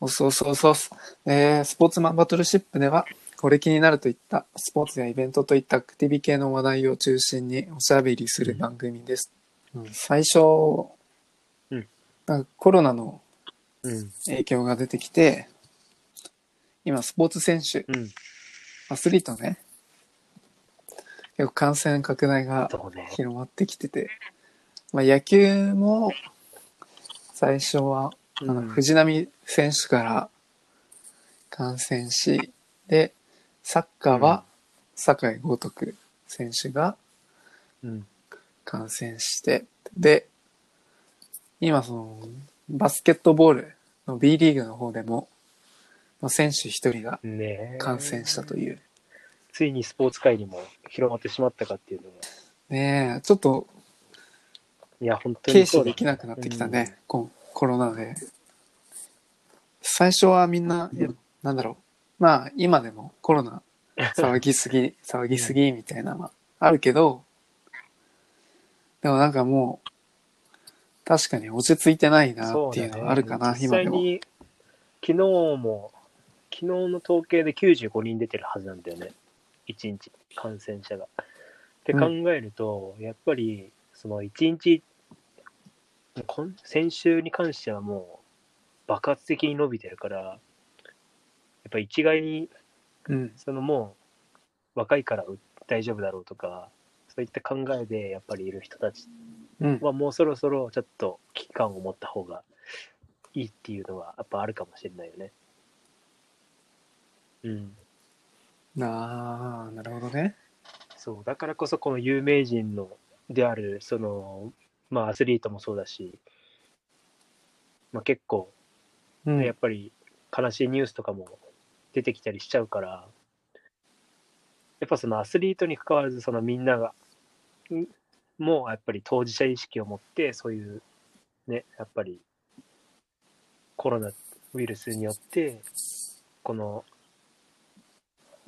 おそうそうそう。えー、スポーツマンバトルシップでは、これ気になるといったスポーツやイベントといったアクティビ系の話題を中心におしゃべりする番組です。うん最初、うんなんかコロナのうん。影響が出てきて、今スポーツ選手、うん。アスリートね、結構感染拡大が。広まってきてて、まあ、野球も最初は、あのうん藤波選手から感染し、で、サッカーは酒井豪徳選手がうん。感染して、で、今その、バスケットボールの B リーグの方でも、まあ、選手一人がねえ感染したという。ついにスポーツ界にも広まってしまったかっていうのが。ねえ、ちょっといや、本当軽にそうだ視できなくなってきたね、こコロナで。最初はみんな、なんだろう。まあ、今でもコロナ 騒ぎすぎ、騒ぎすぎみたいなのはあるけど、でもなんかもう、確かに落ち着いてないなっていうのはあるかな、実今でも。際に、昨日も、昨日の統計で95人出てるはずなんだよね。1日、感染者が。って考えると、やっぱり、その1日、今先週に関してはもう爆発的に伸びてるから、やっぱ一概に、うん。そのもう若いから大丈夫だろうとか、そういった考えでやっぱりいる人たちうん。はもうそろそろちょっと危機感を持った方がいいっていうのはやっぱあるかもしれないよね。うん。ああ、なるほどね。そう。だからこそこの有名人のである、その、まあアスリートもそうだし、まあ結構、うん。やっぱり悲しいニュースとかも出てきたりしちゃうから、やっぱそのアスリートに関わらずそのみんなが、んもうやっぱり当事者意識を持って、そういうね、やっぱりコロナウイルスによって、この、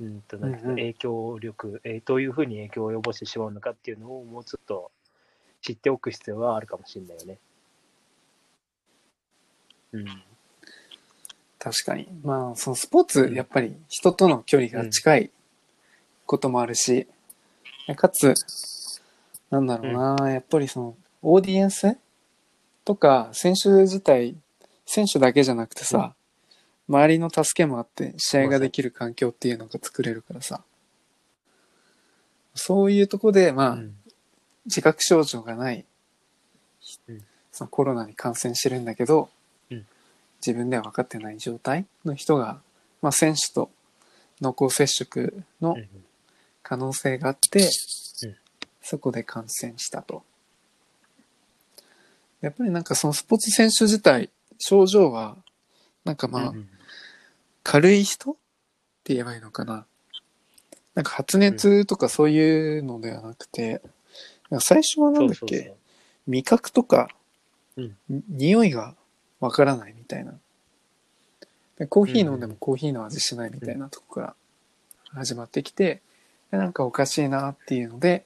うんと、なんていう影響力、えーどういうふうに影響を及ぼしてしまうのかっていうのをもうちょっと知っておく必要はあるかもしれないよね。うん。確かに。まあ、そのスポーツ、やっぱり人との距離が近いこともあるし、かつ、なんだろうな、やっぱりその、オーディエンスとか、選手自体、選手だけじゃなくてさ、周りの助けもあって、試合ができる環境っていうのが作れるからさ、そういうとこで、まあ、うん自覚症状がない、うん。そのコロナに感染してるんだけど、うん。自分では分かってない状態の人が、まあ、選手と濃厚接触のうん可能性があって、うん。そこで感染したと。やっぱりなんかそのスポーツ選手自体、症状は、なんかまあう、ん。軽い人って言えばいいのかな。なんか発熱とかそういうのではなくて、なんか最初はなんだっけそうそうそう味覚とか、うんに匂いがわからないみたいな。でコーヒー飲んでもコーヒーの味しないみたいなとこから始まってきて、でなんかおかしいなっていうので、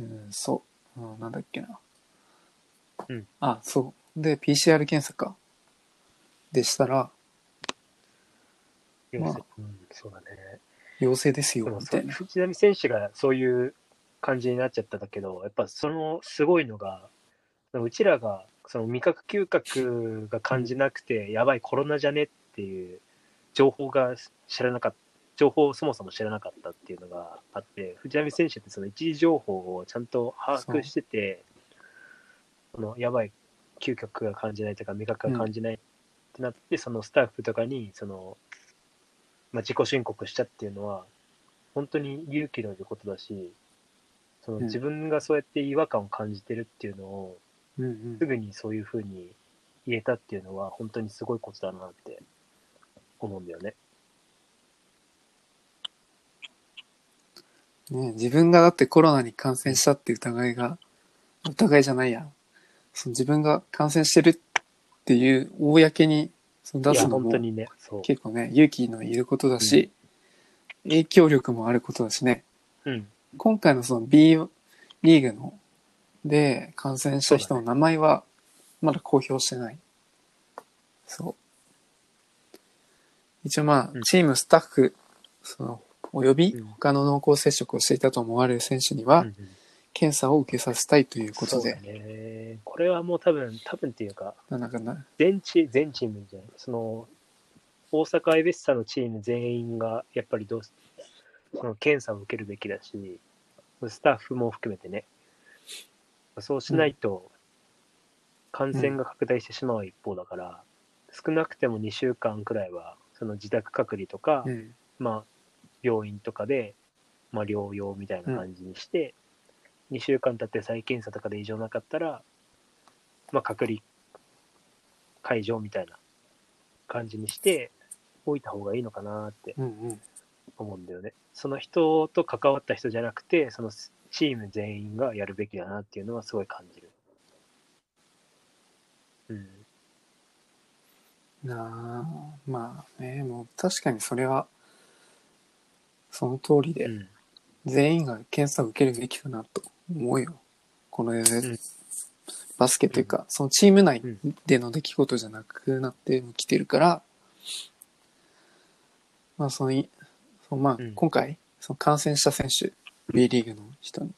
うん、そう、うん、なんだっけな。うんあ、そう。で、PCR 検査か。でしたら、まあうん、そうだね。陽性ですよ、でもみたいな。藤波選手がそういう感じになっちゃったんだけど、やっぱそのすごいのが、うちらがその味覚嗅覚が感じなくて、やばいコロナじゃねっていう情報が知らなかった。情報をそもそも知らなかったっていうのがあって、藤波選手ってその一時情報をちゃんと把握してて、そのやばい嗅覚が感じないとか味覚が感じないってなって、そのスタッフとかにその、まあ、自己申告したっていうのは本当に勇気のいることだしそのうん自分がそうやって違和感を感じてるっていうのをうんうんすぐにそういうふうに言えたっていうのは本当にすごいことだなって思うんだよね。ね自分がだってコロナに感染したっていう疑いが、疑いじゃないや。その自分が感染してるっていう公にその出すのもねそう。結構ね、勇気のいることだし、影響力もあることだしね。うん今回のその B リーグので感染した人の名前はまだ公表してない。そう。一応まあう、んチームスタッフ、その、およびうん他の濃厚接触をしていたと思われる選手には、うんうん検査を受けさせたいということそうね。これはもう多分、多分っていうか、なんかな、全チ全チームじゃない。その、大阪アイベッサのチーム全員が、やっぱりどうすその検査を受けるべきだし、スタッフも含めてね。そうしないと、感染が拡大してしまう一方だから、少なくても2週間くらいは、その自宅隔離とか、うん、まあ、病院とかで、まあ、療養みたいな感じにして、2週間経って再検査とかで異常なかったら、まあ、隔離解除みたいな感じにしておいた方がいいのかなってうん、うん。思うんだよね。その人と関わった人じゃなくて、そのチーム全員がやるべきだなっていうのはすごい感じる。うん。なあ、まあね、もう確かにそれは、その通りで、うん。全員が検査を受けるべきかなと思うよ。この、んバスケというか、そのチーム内うんでの出来事じゃなくなってきてるから、まあそのい、そのまあうん今回、その感染した選手、B リーグの人に、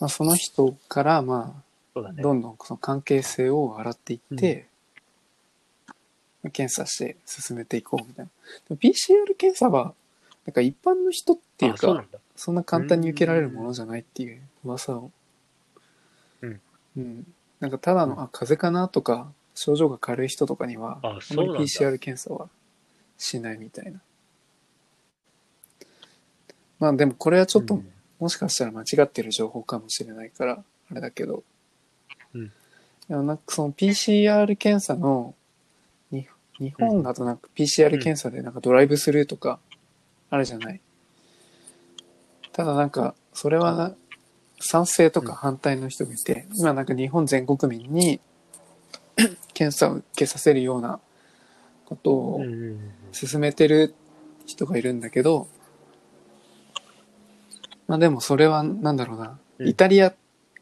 まあその人からまあ、そうだね。どんどんその関係性を洗っていって、検査して進めていこうみたいな。でも PCR 検査は、なんか一般の人っていうか、あそうなんだ。そんな簡単に受けられるものじゃないっていう噂を。うん。うん。なんかただの、うんあ、風邪かなとか、症状が軽い人とかには、ああんまり PCR 検査はしないみたいな。まあでもこれはちょっと、うんもしかしたら間違ってる情報かもしれないから、あれだけど。うんでもなんかその PCR 検査の、に日本だとなんか PCR 検査でなんかドライブスルーとかあるじゃない？ただなんか、それは賛成とか反対の人がいて、今なんか日本全国民に 検査を受けさせるようなことを進めてる人がいるんだけど、まあでもそれはなんだろうな、うん。イタリア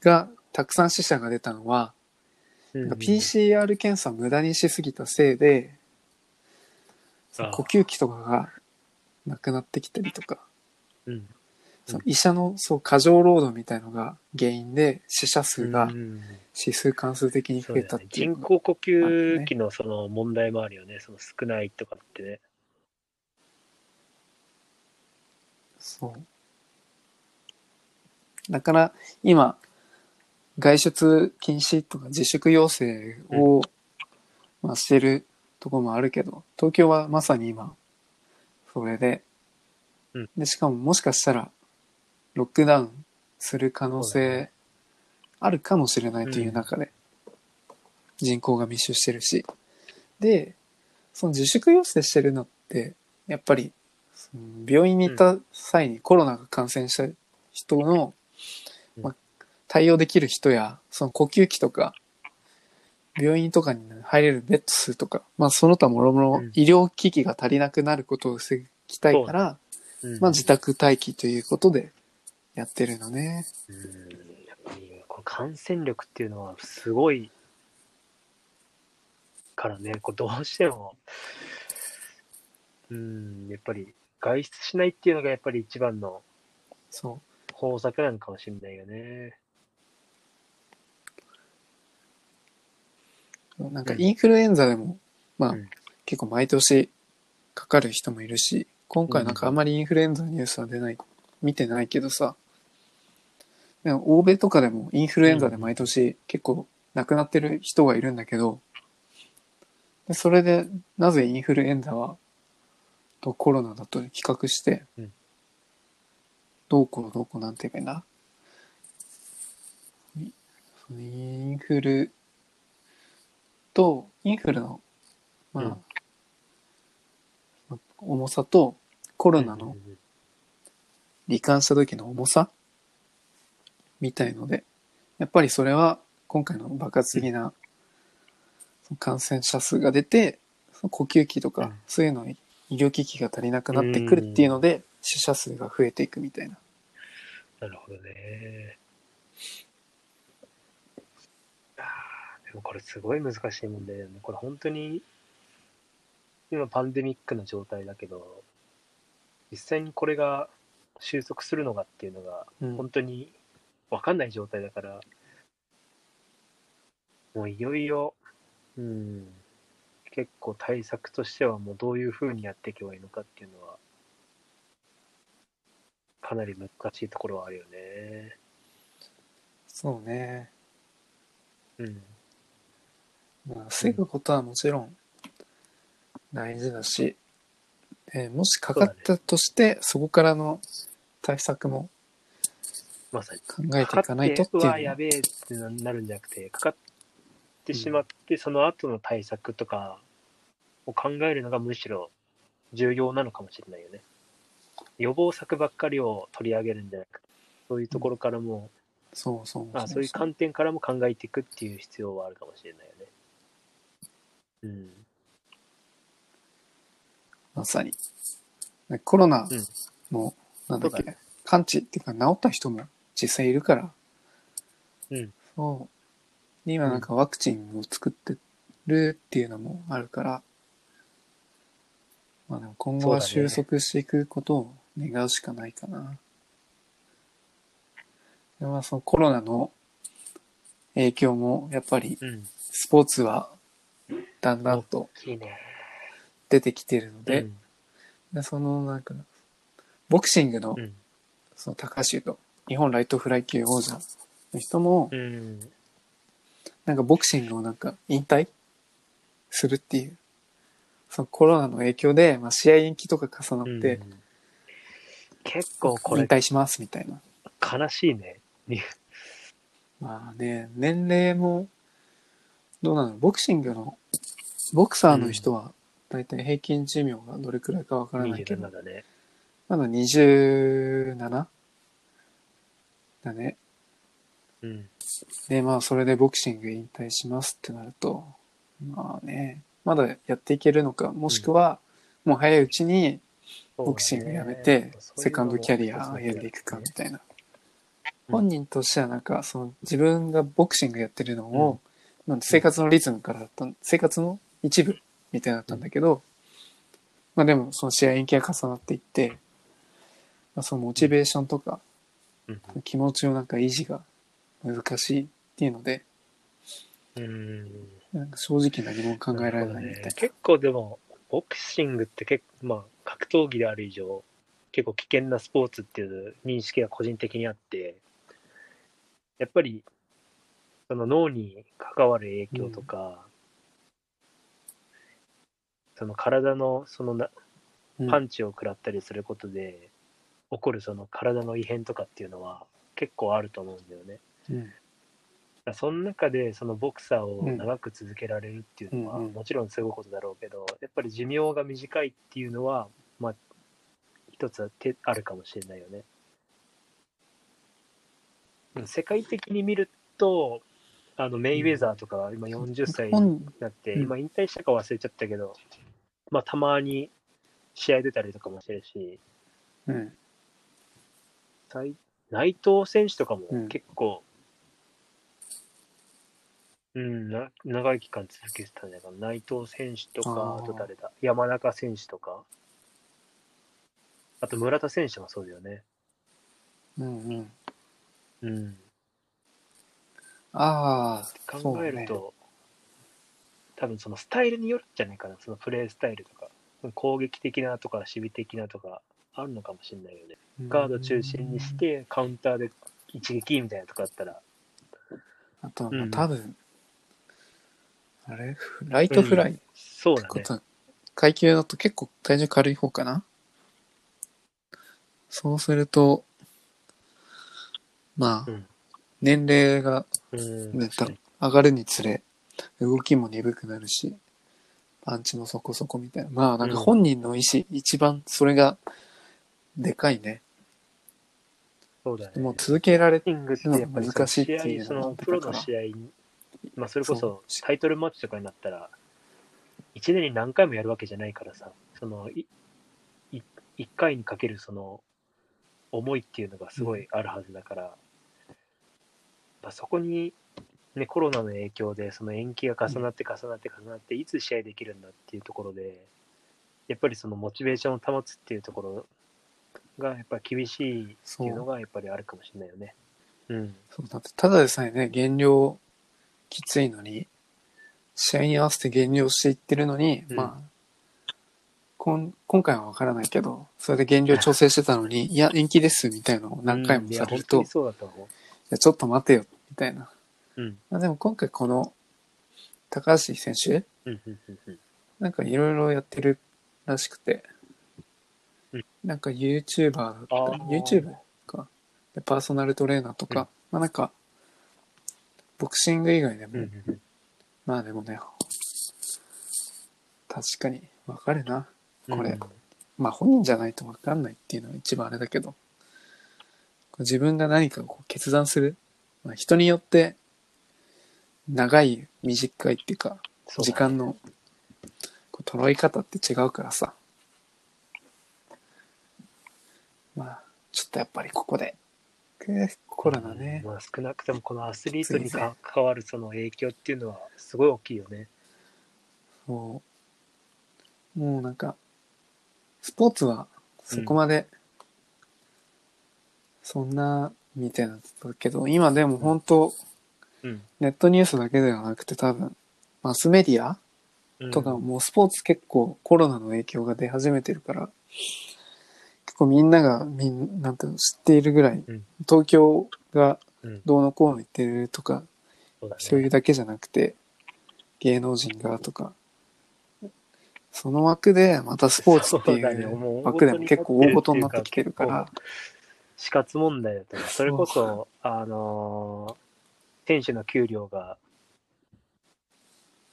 がたくさん死者が出たのは、PCR 検査を無駄にしすぎたせいで、呼吸器とかがなくなってきたりとか、うんその医者のそう過剰労働みたいのが原因で死者数が指数関数的に増えたっていうのが人工呼吸器のその問題もあるよね、その少ないとかってね。そう。だから今、外出禁止とか自粛要請を、まあ、してるところもあるけど、東京はまさに今、それで、うん。で、しかももしかしたら、ロックダウンする可能性あるかもしれないという中で、人口が密集してるし。で、その自粛要請してるのって、やっぱり、病院に行った際にコロナが感染した人の、うん。まあ、対応できる人や、その呼吸器とか、病院とかに入れるベッド数とか、まあその他もろもろうん。医療機器が足りなくなることを防ぎたいから、うん。まあ自宅待機ということでやってるのね。うんやっぱりこの感染力っていうのはすごいからね、こうどうしても、うん、やっぱり外出しないっていうのがやっぱり一番のそ方策なのかもしれないよね。う。なんかインフルエンザでも、まあ、うん結構毎年かかる人もいるし、今回なんかあんまりインフルエンザのニュースは出ない、見てないけどさ、でも欧米とかでもインフルエンザで毎年結構亡くなってる人がいるんだけど、でそれでなぜインフルエンザはとコロナだと比較して、うん。どうこうどうこうなんて言えばいいんだ？インフルと、インフルの、まあ、うん。まあ重さとコロナのうん。罹患した時の重さみたいので、やっぱりそれは今回の爆発的な感染者数が出て、呼吸器とかうんそういうのに医療機器が足りなくなってくるっていうので、死者数が増えていくみたいな。なるほどね。あでもこれすごい難しい問題だよね。これ本当に、今パンデミックの状態だけど、実際にこれが収束するのかっていうのが、うん本当に分かんない状態だから、もういよいよ、うん、結構対策としてはもうどういうふうにやっていけばいいのかっていうのは、かなり難しいところはあるよね。そうね。うん。まあ、防ぐことはもちろん大事だし、えーもしかかったとしてそ,、こからの対策もまさに。考えていかないとっていうのかかやべえってなるんじゃなくて、かかってしまって、その後の対策とかを考えるのがむしろ重要なのかもしれないよね。予防策ばっかりを取り上げるんじゃなくて、そういうところからも、そうそうあそういう観点からも考えていくっていう必要はあるかもしれないよね。うん。まさに。ねコロナうんの、なんだっけ、完治っていうか治った人も実際いるから、うん。そう。で今なんかワクチンを作ってるっていうのもあるから、まあでも今後は収束していくことを願うしかないかな。でまあそのコロナの影響もやっぱりうん。スポーツはだんだんと。出てきてるので、うんでそのなんか、ボクシングのうん。その高橋と日本ライトフライ級王者の人も、うん。なんかボクシングをなんか引退するっていう、そのコロナの影響で、まあ、試合延期とか重なって、うん結構これ引退しますみたいな。悲しいね。まあね、年齢も、どうなの？ボクシングの、ボクサーの人は、だいたい平均寿命がどれくらいかわからないけど27、だね。まだ 27? だね。うん。で、まあ、それでボクシング引退しますってなると、まあね、まだやっていけるのか、もしくは、もう早いうちにボクシングやめて、セカンドキャリア歩んでいくかみたいな。うん本人としてはなんか、その自分がボクシングやってるのを、まあ生活のリズムからだった、生活の一部みたいだったんだけど、まあでもその試合延期が重なっていって、まあ、そのモチベーションとかうん気持ちをなんか維持が難しいっていうので、うん。なんか正直何も考えられないみたいな。結構でも、ボクシングって結構、まあ、格闘技である以上、結構危険なスポーツっていう認識が個人的にあって、やっぱり、その脳に関わる影響とか、その体のそのなうんパンチを食らったりすることで、起こるその体の異変とかっていうのは結構あると思うんだよね。うんその中でそのボクサーを長く続けられるっていうのはもちろんすごいことだろうけど、やっぱり寿命が短いっていうのは、まあ、一つは手あるかもしれないよね。うん世界的に見ると、あのメイウェザーとかは今40歳に本なって、うん今引退したか忘れちゃったけど、まあたまに試合出たりとかもしてるし、うん。最内藤選手とかもうん結構、うん、な長い期間続けてたんじゃないかな。内藤選手とか、あと誰だ？山中選手とか、あと村田選手もそうだよね。うんうん。うん。ああ、考えると、多分そのスタイルによるんじゃないかな。そのプレースタイルとか、攻撃的なとか、守備的なとか、あるのかもしれないよね。ガード中心にし。て、カウンターで一撃みたいなとかだったら、あとは、うんまあ多分、あれ？ライトフライ？そうだね。階級だと結構体重軽い方かな？そうすると、まあ、うん年齢がうん。ね上がるにつれ、動きも鈍くなるし、パンチもそこそこみたいな。まあなんか本人の意思、一番それがでかいね。そうだね。もう続けられてやっぱり難しいっていう試合、そのプロの試合に、まあそれこそそタイトルマッチとかになったら、1年に何回もやるわけじゃないからさ、その、いい1回にかけるその、思いっていうのがすごいあるはずだから、まあそこにね、コロナの影響でその延期が重なって重なって重なっていつ試合できるんだっていうところでやっぱりそのモチベーションを保つっていうところがやっぱり厳しいっていうのがやっぱりあるかもしれないよね。うん。そうだって、ただでさえね、減量きついのに、試合に合わせて減量していってるのに、うんまあ、こん今回はわからないけど、それで減量調整してたのに、いや、延期です、みたいなのを何回もされると、いや、ちょっと待てよ、みたいな。う。うん。まあ、でも今回この、高橋選手。なんかいろいろやってるらしくて、うん。なんか YouTuber だったあり、ー。YouTube か。で、パーソナルトレーナーとか、うん。まあなんか、ボクシング以外でも、うんうんうん。まあでもね、確かにわかるな。これ。うんまあ本人じゃないとわかんないっていうのが一番あれだけど、自分が何かこう決断する。まあ、人によって、長い、短いっていうか、時間の捉え方って違うからさ。まあ、ちょっとやっぱりここで、コロナね。まあ、少なくともこのアスリートに関わるその影響っていうのはすごい大きいよね。もう、もうなんか、スポーツはそこまで、そんな、みたいなだけど、今でも本当、うん。ネットニュースだけではなくて多分、マスメディアうんとかもうスポーツ結構コロナの影響が出始めてるから、結構みんながみんなんていうの知っているぐらい、うん。東京がうん。どうのこうの言ってるとか、そうだね。そういうだけじゃなくて、芸能人がとか、その枠でまたスポーツっていそうだね。もうう枠でも結構大事になってきてるから、死活問題だと思う。それこそ、あのー選手の給料が、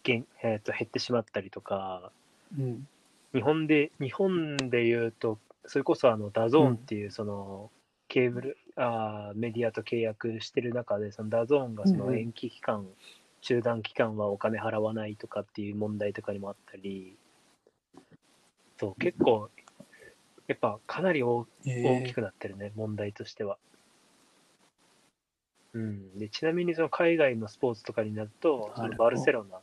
減えー、と減ってしまったりとか、うん、日本で、日本で言うと、それこそあの DAZNっていうそのケーブル、あーメディアと契約してる中で、その DAZNがそのうんうん。延期期間、中断期間はお金払わないとかっていう問題とかにもあったり、そう、結構、やっぱかなり大大きえくなってるね、問題としては。うん、でちなみにその海外のスポーツとかになると、そのバルセロナ、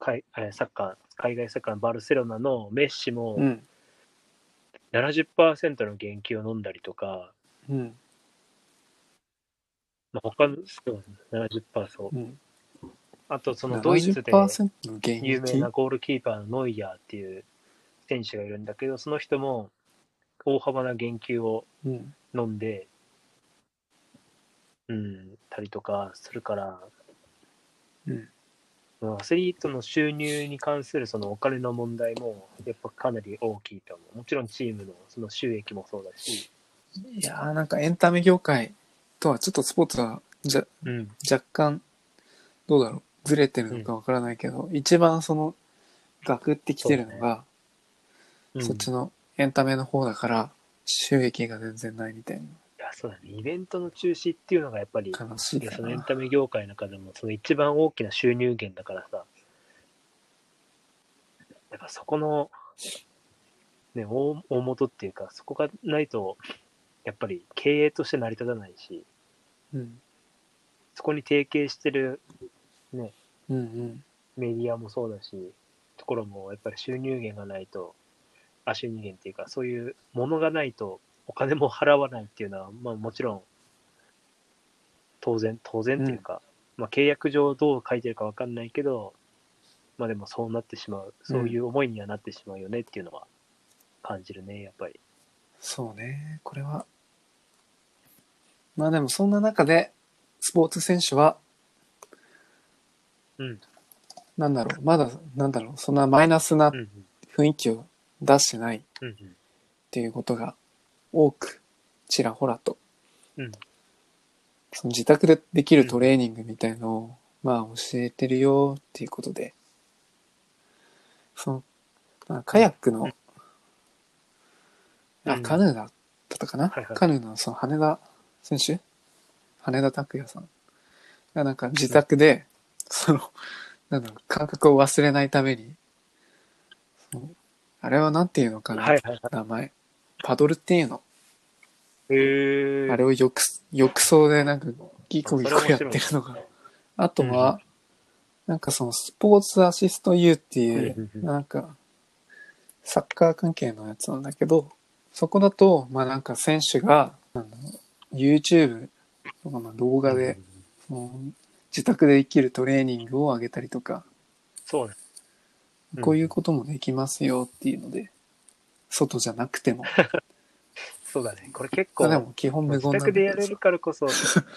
サッカー、海外サッカーのバルセロナのメッシもーうん、70%の減給を飲んだりとか、うん、まあ、他のそう70%そう。うん。あとそのドイツで70%の現有名役なゴールキーパーのノイヤーっていう選手がいるんだけど、その人も大幅な減給をうん、飲んで、うん、たりとかするから、うん。アスリートの収入に関するそのお金の問題もやっぱかなり大きいと思う。もちろんチームのその収益もそうだし、いやーなんかエンタメ業界とはちょっとスポーツはじゃうん、若干どうだろう。ずれてるのかわからないけど、一番そのガクってきてるのがそ,、っちのエンタメの方だから収益が全然ないみたいいや、そうだね。イベントの中止っていうのがやっぱり、な悲しいそのエンなタメ業界の中でもその一番大きな収入源だからさ、やっぱそこの、ね、大大元っていうか、そこがないと、やっぱり経営として成り立たないし、うん。そこに提携してるうんうん。メディアもそうだし、ところもやっぱり収入源がないと、あ、収入源っていうか、そういうものがないとお金も払わないっていうのは、まあもちろん、当然、当然っていうか、まあ契約上どう書いてるかわかんないけど、まあでもそうなってしまう、そういう思いにはなってしまうよねっていうのは感じるね、やっぱり。そうねこれはまあでもそんな中でスポーツ選手はうん。なんだろうまだなんだろうそんなマイナスなうんうん。雰囲気を出してないっうんうん。ていうことが多くちらほらと。うん。その自宅でできるトレーニングみたいのを、まあ教えてるよっていうことで、その、まあ、カヤックの、あ、うん。カヌーだったかな、はいはい。カヌーのその羽田選手？羽田拓也さん。がなんか自宅で、その、なんだろう、感覚を忘れないために、あれはなんていうのかな、はいはいはい。名前。パドルっていうの。あれを浴浴槽でなんかギコギコやってるのがあとは、なんかそのスポーツアシスト U っていう、うん。うんうんなんか、サッカー関係のやつなんだけど、そこだと、まあなんか選手が、YouTube とかまあ動画で、その自宅でできるトレーニングを上げたりとか、そうね。うんこういうこともできますよっていうので、外じゃなくても。そうだね。これ結構、でも基本無自言なんだ宅でやれるからこそ、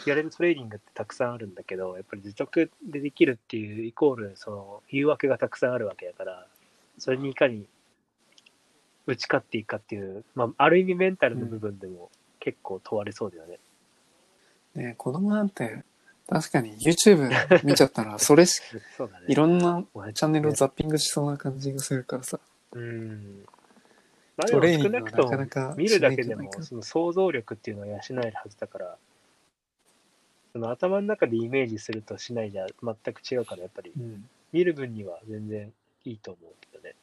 やれるトレーニングってたくさんあるんだけど、やっぱり自宅でできるっていうイコール、その誘惑がたくさんあるわけだから、それにいかに打ち勝っていくかっていう、まあ、ある意味メンタルの部分でも結構問われそうだよね。ね子供なんて、確かに YouTube 見ちゃったら、それし、そうだね。いろんなチチャンネルをザッピングしそうな感じがするからさ、うん。まあでトも少なくともかなか見るだけでもその想像力っていうのは養えるはずだからその頭の中でイメージするとしないじゃ全く違うからやっぱりうん。見る分には全然いいと思うけどね。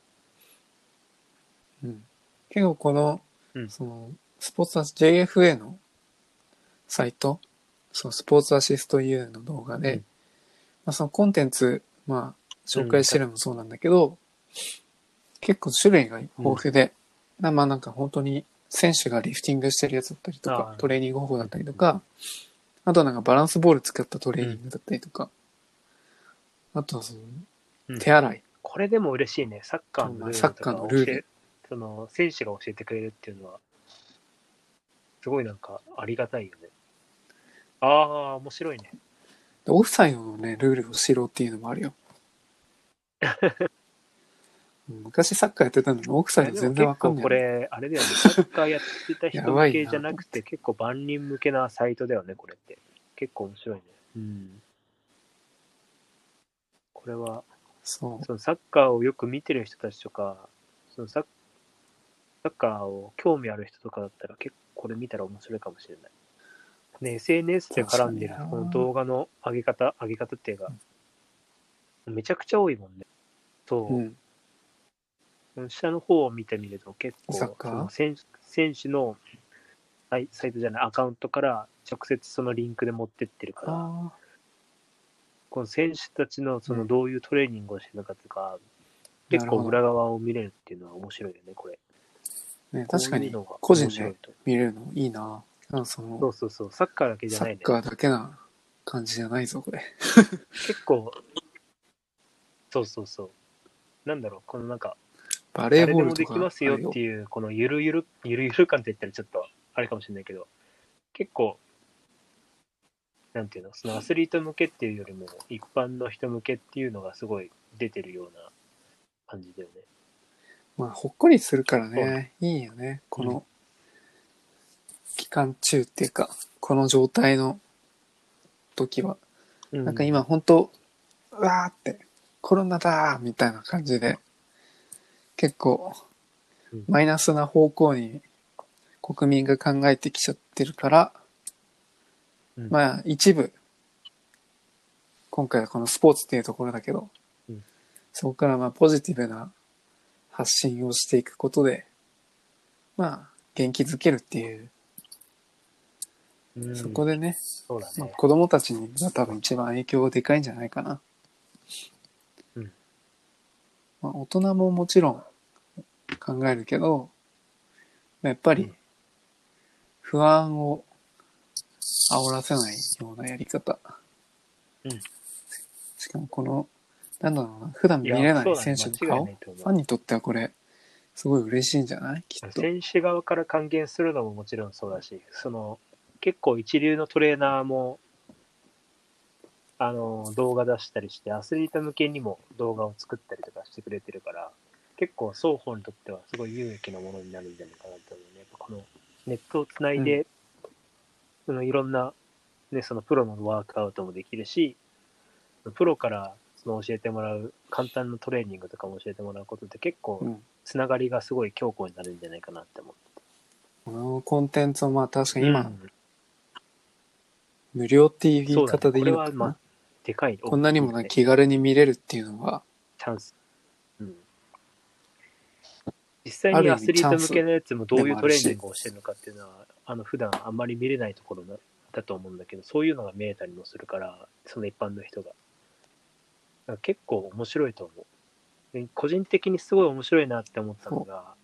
うん。結構この、うん。その、スポーツアシ JFA のサイト、そのスポーツアシスト U の動画で、うん。まあそのコンテンツ、まあ、紹介してるのもそうなんだけど、結構種類が豊富で、なまあなんか本当に選手がリフティングしてるやつだったりとかトレーニング方法だったりとか、あとはなんかバランスボール使ったトレーニングだったりとか、あとはそのうん。手洗い、これでも嬉しいね。サッカーのルールサッカーのルール。その選手が教えてくれるっていうのはすごいなんかありがたいよね。ああ面白いね。でオフサイドのね、ルールを知ろうっていうのもあるよ。昔サッカーやってたのにオフサイド全然わかんない。これ、あれだよね、サッカーやってた人向けじゃなくて、結構万人向けなサイトだよね、これって。結構面白いね。うん。これは、そう。そのサッカーをよく見てる人たちとか、そのサッサッカーを興味ある人とかだったら、結構これ見たら面白いかもしれない。ね、SNS で絡んでるこの動画の上げ方、上げ方っていうか、めちゃくちゃ多いもんね。そう。うん。下の方を見てみると結構選選手のサイサイトじゃないアカウントから直接そのリンクで持ってってるから。あこの選手たちのそうのん。どういうトレーニングをしてるのかとか、結構裏側を見れるっていうのは面白いよねこれ。あ、ね、確かに個人で見れるのいいな。なんかそのそうそうそう。サッカーだけじゃないね。サッカーだけな感じじゃないぞ、これ。結構そうそうそう。なんだろうこのなんかバレーボールとかできますよっていう、このゆるゆる、ゆるゆる感って言ったらちょっとあれかもしれないけど、結構、なんていうの、そのアスリート向けっていうよりも、一般の人向けっていうのがすごい出てるような感じだよね。まあ、ほっこりするからね、いいよね。この、期間中っていうか、この状態の時は。なんか今本当うわーって、コロナだーみたいな感じで、結構うん、マイナスな方向に国民が考えてきちゃってるから、うんまあ一部、今回はこのスポーツっていうところだけど、うんそこからまあポジティブな発信をしていくことで、まあ元気づけるっていう、うんそこでね、ね。まあ子供たちにが多分一番影響がでかいんじゃないかな。うんまあ、大人ももちろん考えるけど、やっぱりうん。不安を煽らせないようなやり方。うん。しかもこの、なんだろうな、普段見れない選手の顔、ファンにとってはこれ、すごい嬉しいんじゃない？きっと。選手側から還元するのももちろんそうだし、その結構一流のトレーナーもあの動画出したりして、アスリート向けにも動画を作ったりとかしてくれてるから、結構双方にとってはすごい有益なものになるんじゃないかなと思うね。やっぱこのネットをつないで、そのいろんな、ね、そのプロのワークアウトもできるし、プロからその教えてもらう簡単なトレーニングとかも教えてもらうことって結構うんつながりがすごい強固になるんじゃないかなって思って。このコンテンツをまあ確かに今、うん無料っていう言い方でいいのかなあ。でかい。こんなにもな気軽に見れるっていうのは、チャンス。うん。実際にアスリート向けのやつもどういうトレーニングをしてるのかっていうのは、あの、普段あんまり見れないところだだと思うんだけど、そういうのが見えたりもするから、その一般の人が。結構面白いと思う。で個人的にすごい面白いなって思ったのが、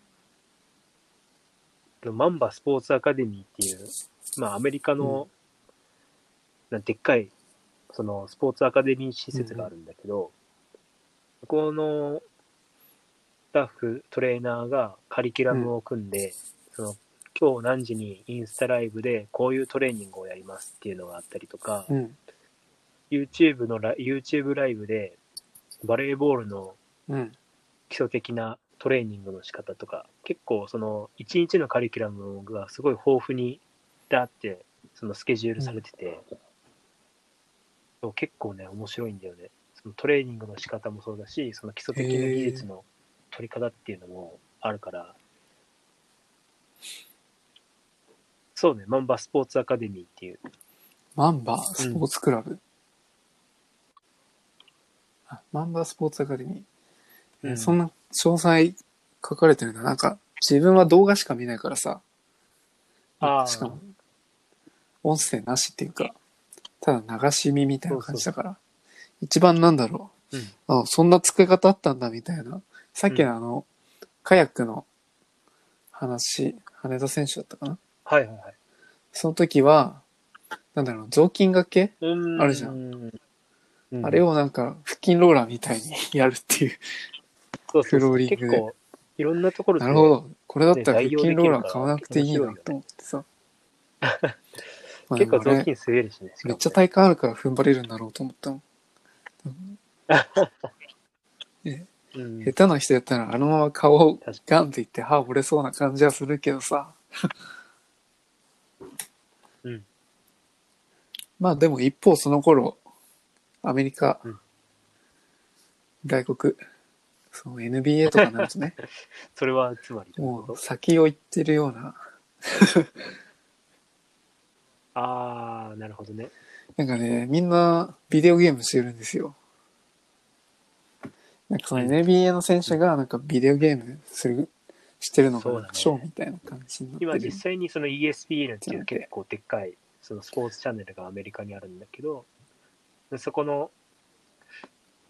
マンバスポーツアカデミーっていう、まあアメリカの、なでっかい、そのスポーツアカデミー施設があるんだけど、そこのスタッフ、トレーナーがカリキュラムを組んで、その今日何時にインスタライブでこういうトレーニングをやりますっていうのがあったりとか、うん。YouTube のラ YouTube ライブでバレーボールのうん。基礎的なトレーニングの仕方とか、結構その一日のカリキュラムがすごい豊富にだって、そのスケジュールされてて、そう結構ね、面白いんだよね。そのトレーニングの仕方もそうだし、その基礎的な技術の取り方っていうのもあるから、そうね、マンバスポーツアカデミーっていう、マンバ？スポーツクラブ？あ、マンバスポーツアカデミー。えうんそんな詳細書かれてるんだ。なんか、自分は動画しか見ないからさ。あーしかも、音声なしっていうか、ただ流し見みたいな感じだから。一番なんだろうん、う。あ、そんな付け方あったんだみたいな。さっきのあの、カヤックの話、羽田選手だったかなはいはいはい。その時は、なんだろう、雑巾掛け、うーんあるじゃん。あれをなんか、腹筋ローラーみたいにやるっていう。そうそうそうフローリングで結構、いろんなところで、なるほど。これだったらね腹筋ローラー買わなくていいなと思ってさ。まあで結構雑巾滑るしね。しめっちゃ体幹あるから踏ん張れるんだろうと思ったの。うん下手な人やったらあのまま顔をガンっていって歯折れそうな感じはするけどさ。うん。まあでも一方その頃、アメリカ、うん外国、その NBA とかになるとね、それはつまりもう先を行ってるような、ああ、なるほどね。なんかね、みんなビデオゲームしてるんですよ。なんかそのうん NBA の選手がなんかビデオゲームする、してるのがショーみたいな感じになってる。今実際にその ESPN っていう結構でっかいそのスポーツチャンネルがアメリカにあるんだけど、でそこの、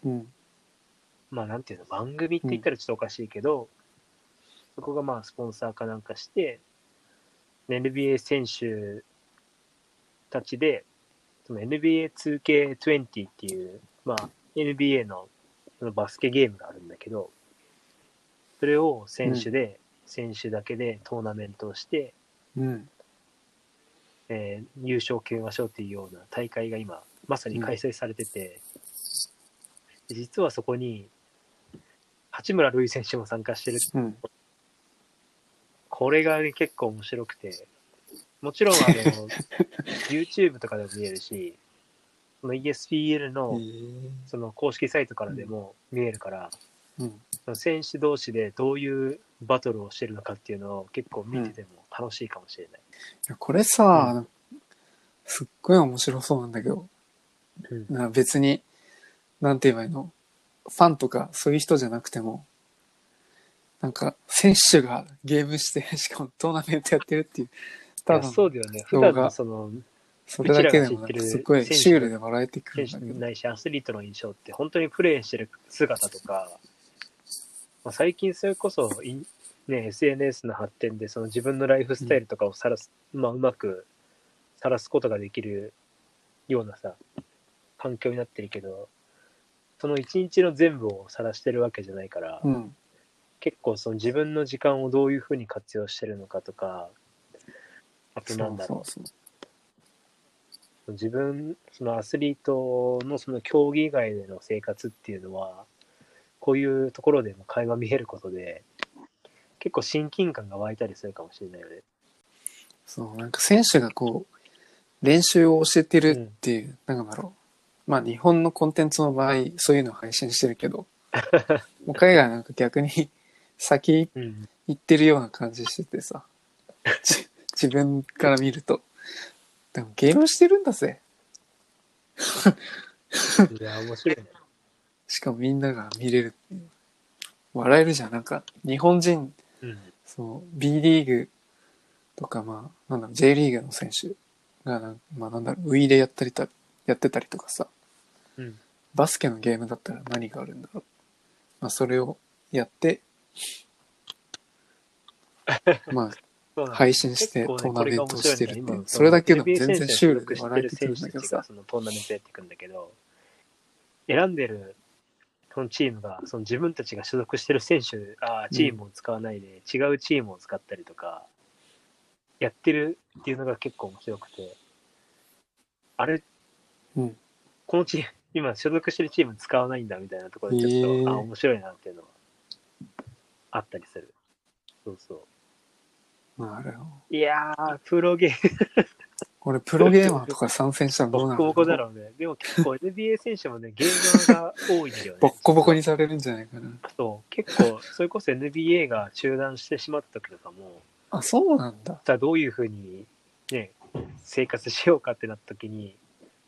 うん。まあなんていうの、番組って言ったらちょっとおかしいけど、そこがまあスポンサーかなんかして、NBA 選手たちで、その NBA2K20 っていう、まあ NBA のそのバスケゲームがあるんだけど、それを選手で、選手だけでトーナメントをして、うん。えー優勝を決めましょうっていうような大会が今、まさに開催されてて、で実はそこに、八村塁選手も参加してる。うん。これがね、結構面白くて、もちろん、あの、YouTube とかでも見えるし、その ESPN への、ー。その公式サイトからでも見えるから、うん。その選手同士でどういうバトルをしてるのかっていうのを結構見てても楽しいかもしれない。いやこれさ、すっごい面白そうなんだけど、うん。な別に、なんて言えばいいの？ファンとかそういう人じゃなくても、なんか、選手がゲームして、しかもトーナメントやってるっていう、いやただのそうだよね。普段のそのそれだけでもすごいシュールで笑えてくる選んだけど。手ないし、アスリートの印象って、本当にプレーしてる姿とか、まあ、最近それこそね、SNS の発展で、その自分のライフスタイルとかをさらす、まあ、うまくさらすことができるようなさ、環境になってるけど、その一日の全部を晒してるわけじゃないから、うん。結構その自分の時間をどういうふうに活用してるのかとか、あとそなんだろううそうそう。自分、そのアスリートのその競技以外での生活っていうのは、こういうところでも会話見えることで、結構親近感が湧いたりするかもしれないよね。そう、なんか選手がこう、練習を教えてるっていう、なんだろう。まあ日本のコンテンツの場合、そういうのを配信してるけど、もう海外はなんか逆に先うん。行ってるような感じしててさ、じ自分から見ると。でもゲームしてるんだぜ。いや、面白いね。しかもみんなが見れる。笑えるじゃん。なんか日本人、うん。そう、B リーグとかまあ、なんだろう、J リーグの選手がな、まあなんだろう、ウィーでやったりた、やってたりとかさ、うん。バスケのゲームだったら何があるんだろう。まあそれをやって、まあ配信してトーナメントをしてるっていう。これが面白いんだよ今それだけでも全然シュールで笑えてくるんだけどさ選手たちがそのトーナメントやっていくんだけど、選んでるそのチームが、その自分たちが所属してる選手、あーチームを使わないで、違うチームを使ったりとか、やってるっていうのが結構面白くて、あれ、うん。このチーム、今所属してるチーム使わないんだみたいなところでちょっと、へー。あ、面白いなっていうのはあったりする。そうそう。なるほど。いやー、プロゲー俺プロゲーマーとか参戦したらどうなるボッコボコだろうね。でも結構 NBA 選手もね、ゲーマーが多いんだよね。ボッコボコにされるんじゃないかな。そう、結構、それこそ NBA が中断してしまった時とかも、あ、そうなんだ。さあどういうふうにね、生活しようかってなった時に、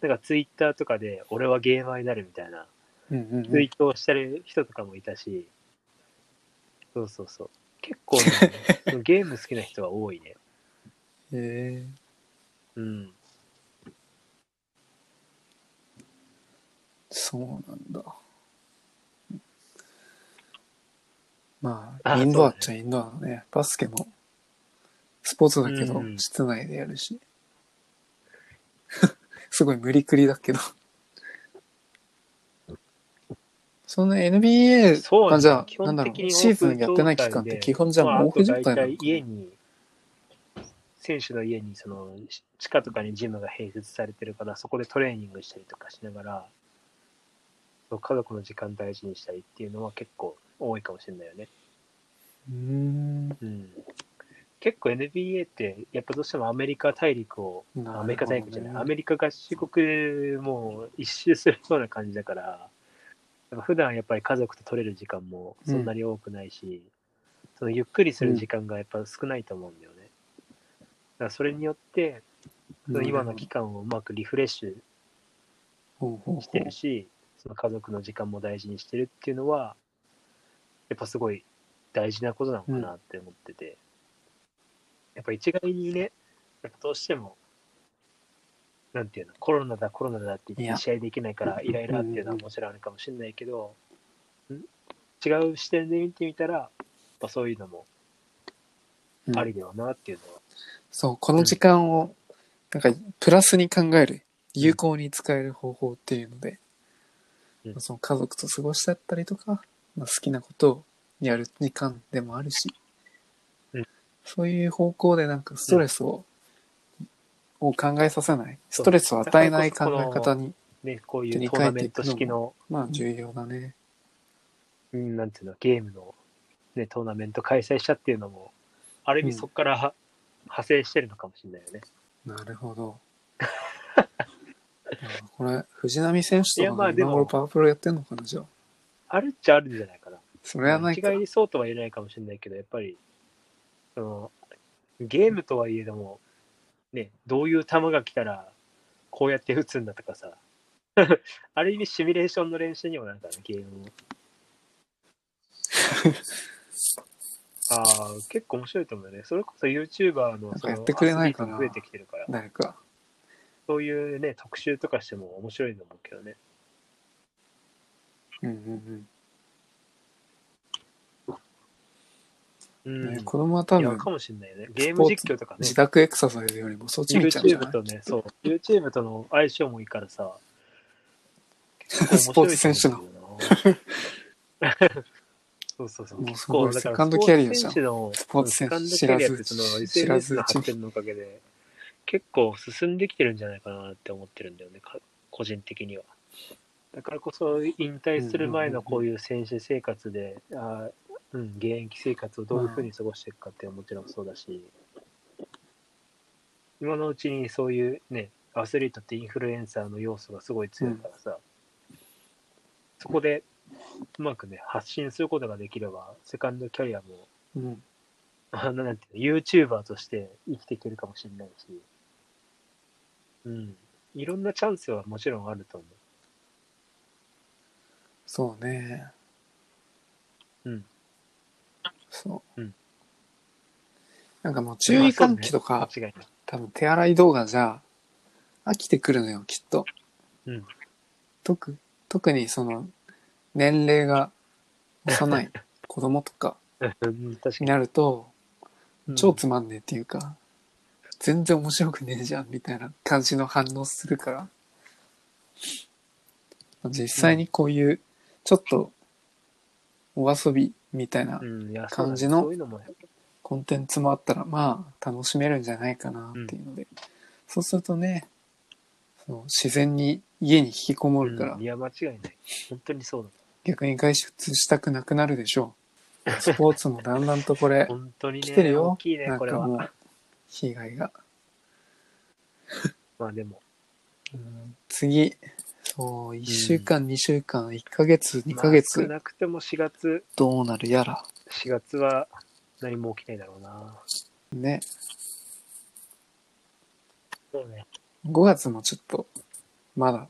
なんかツイッターとかで、俺はゲーマーになるみたいな、うんうんうんツイートをしてる人とかもいたし、そうそうそう。結構ね、ゲーム好きな人が多いね。へえうん。そうなんだ。まあ、あインドアっちゃインドアだね。バスケも、スポーツだけど室内でやるし。すごい無理くりだけど。その NBA そうがじゃあ、基本なんだろう、的にシーズンやってない期間って基本じゃあ、まあ、あと毛布状態大体なのか家に、選手の家にそのし地下とかにジムが併設されてるから、そこでトレーニングしたりとかしながら、家族の時間大事にしたりっていうのは結構多いかもしれないよね。うーん。うん。結構 NBA って、やっぱどうしてもアメリカ大陸を、ねアメリカ大陸じゃない、アメリカ合衆国も一周するような感じだから、やっぱ普段やっぱり家族と取れる時間もそんなに多くないし、そのゆっくりする時間がやっぱ少ないと思うんだよね。だからそれによって、その今の期間をうまくリフレッシュしてるし、その家族の時間も大事にしてるっていうのは、やっぱすごい大事なことなのかなって思ってて、やっぱ一概にね、やっぱどうしても、なんていうの、コロナだ、コロナだって言って試合できないからイライラっていうのはもちろんあるかもしれないけど、ん。違う視点で見てみたら、やっぱそういうのもうん。ありだよなっていうのは、そう、この時間を、なんか、プラスに考える、有効に使える方法っていうので、うん。その家族と過ごしちゃったりとか、まあ、好きなことをやる時間でもあるし、うん。そういう方向でなんかストレスを、を考えさせない、ストレスを与えない考え方に、ね、こういうトーナメント式の、まあ重要だね。うんなんていうの、ゲームの、ね、トーナメント開催したっていうのも、ある意味うんそこからは派生してるのかもしれないよね。なるほど。あこれ、藤波選手とか今頃パワープロやってんのかな、じゃあ。あるっちゃあるんじゃないかな。それはないか一概。にそうとは言えないかもしれないけど、やっぱり、その、ゲームとはいえども、ね、どういう球が来たら、こうやって打つんだとかさ、ある意味シミュレーションの練習にもなるからね、ゲームも。ああ、結構面白いと思うよね。それこそ YouTuber のその増えてきてるから、誰か。そういうね、特集とかしても面白いと思うけどね。うんうんううん。子供は多分、かもしれないね。ゲーム実況とかね自。宅エクササイズよりもそっち見ちゃうんじゃな YouTube いとね、そう、YouTube との相性もいいからさ、スポーツ選手のの。そうそうそう。もうセカンドキャリアじゃんスポーツスポーツ選手知らず知らず発展のおかげで、結構進んできてるんじゃないかなって思ってるんだよね、か個人的には。だからこそ、引退する前のこういう選手生活で、あーうん、現役生活をどういうふうに過ごしていくかっていうのはもちろんそうだし、今のうちにそういうね、アスリートってインフルエンサーの要素がすごい強いからさ、そこでうまくね、発信することができれば、セカンドキャリアも、うん。あのなんていうの、YouTuber として生きていけるかもしれないし、うん。いろんなチャンスはもちろんあると思そうね。うん。そう。うんなんかもうう。注意喚起とか、間違いない。多分手洗い動画じゃ飽きてくるのよ、きっと。うん。特特にその、年齢が幼い 子供とかに。になると、うん超つまんねえっていうか、全然面白くねえじゃんみたいな感じの反応するから、実際にこういう、ちょっと、お遊びみたいな感じのコンテンツもあったら、まあ、楽しめるんじゃないかなっていうので、そうするとね、その自然に家に引きこもるから、うんいや、間違いない。本当にそうだ。逆に外出したくなくなるでしょう。スポーツもだんだんとこれ、本当にね、来てるよ大きいねな、ん。かもう、被害が。まあでも、うん次、そう、1週間、2週間、1ヶ月、2ヶ月まあ少、なくても4月、どうなるやら。4月は何も起きないだろうな。ね。そうね。5月もちょっと、まだ、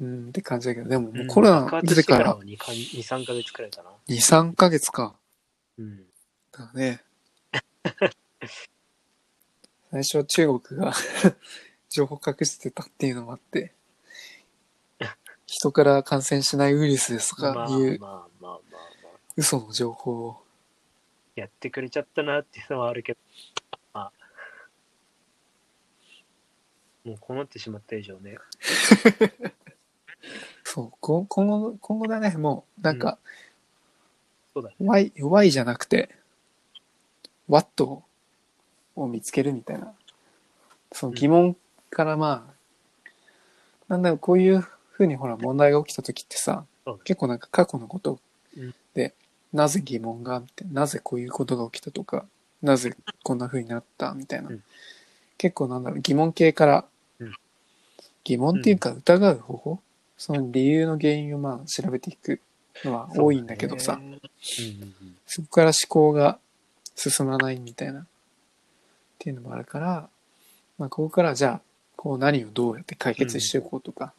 うんって感じだけど、でももコロナ出てから爆発してからは 2, 2、3ヶ月くらいかな。2、3ヶ月か。うん。だね。最初は中国が 情報隠してたっていうのもあって、人から感染しないウイルスですとまあまあかいうまあまあまあ。嘘の情報を。やってくれちゃったなっていうのはあるけど、まあ、もうこうなってしまった以上ね。そう、こ今後、今後だね、もう、なんか、そうだね。Y、Y じゃなくて、What をを見つけるみたいな。その疑問からまあ、なんだろう、こういうふうにほら問題が起きた時ってさそう、結構なんか過去のことうん。で、なぜ疑問があって、なぜこういうことが起きたとか、なぜこんなふうになったみたいな。うん。結構なんだろう、疑問系から、うん。疑問っていうか疑う方法、その理由の原因をまあ調べていくのは多いんだけどさ、そうんうんうん。そこから思考が進まないみたいな、っていうのもあるから、まあ、ここからじゃあ、こう何をどうやって解決していこうとか、まあ、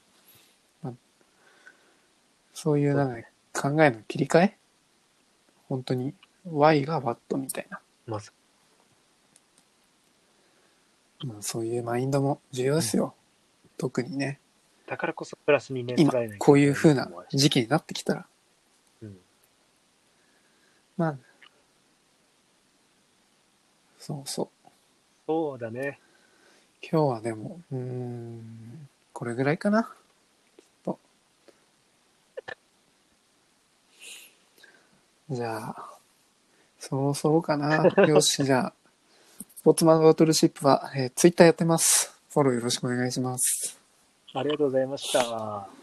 そういうなんか考えの切り替え？本当に。Y が What みたいな、まあ、そまあ、そういうマインドも重要ですよ。特にね、だからこそプラスにね、今こういう風な思わし時期になってきたら、うん。まあ、そうそう。そうだね。今日はでも、うーん、これぐらいかな。きっと。じゃあ、そうそうかな。よし、じゃあ、スポーツマンバトルシップは、えー、ツイッターやってます。フォローよろしくお願いします。ありがとうございました。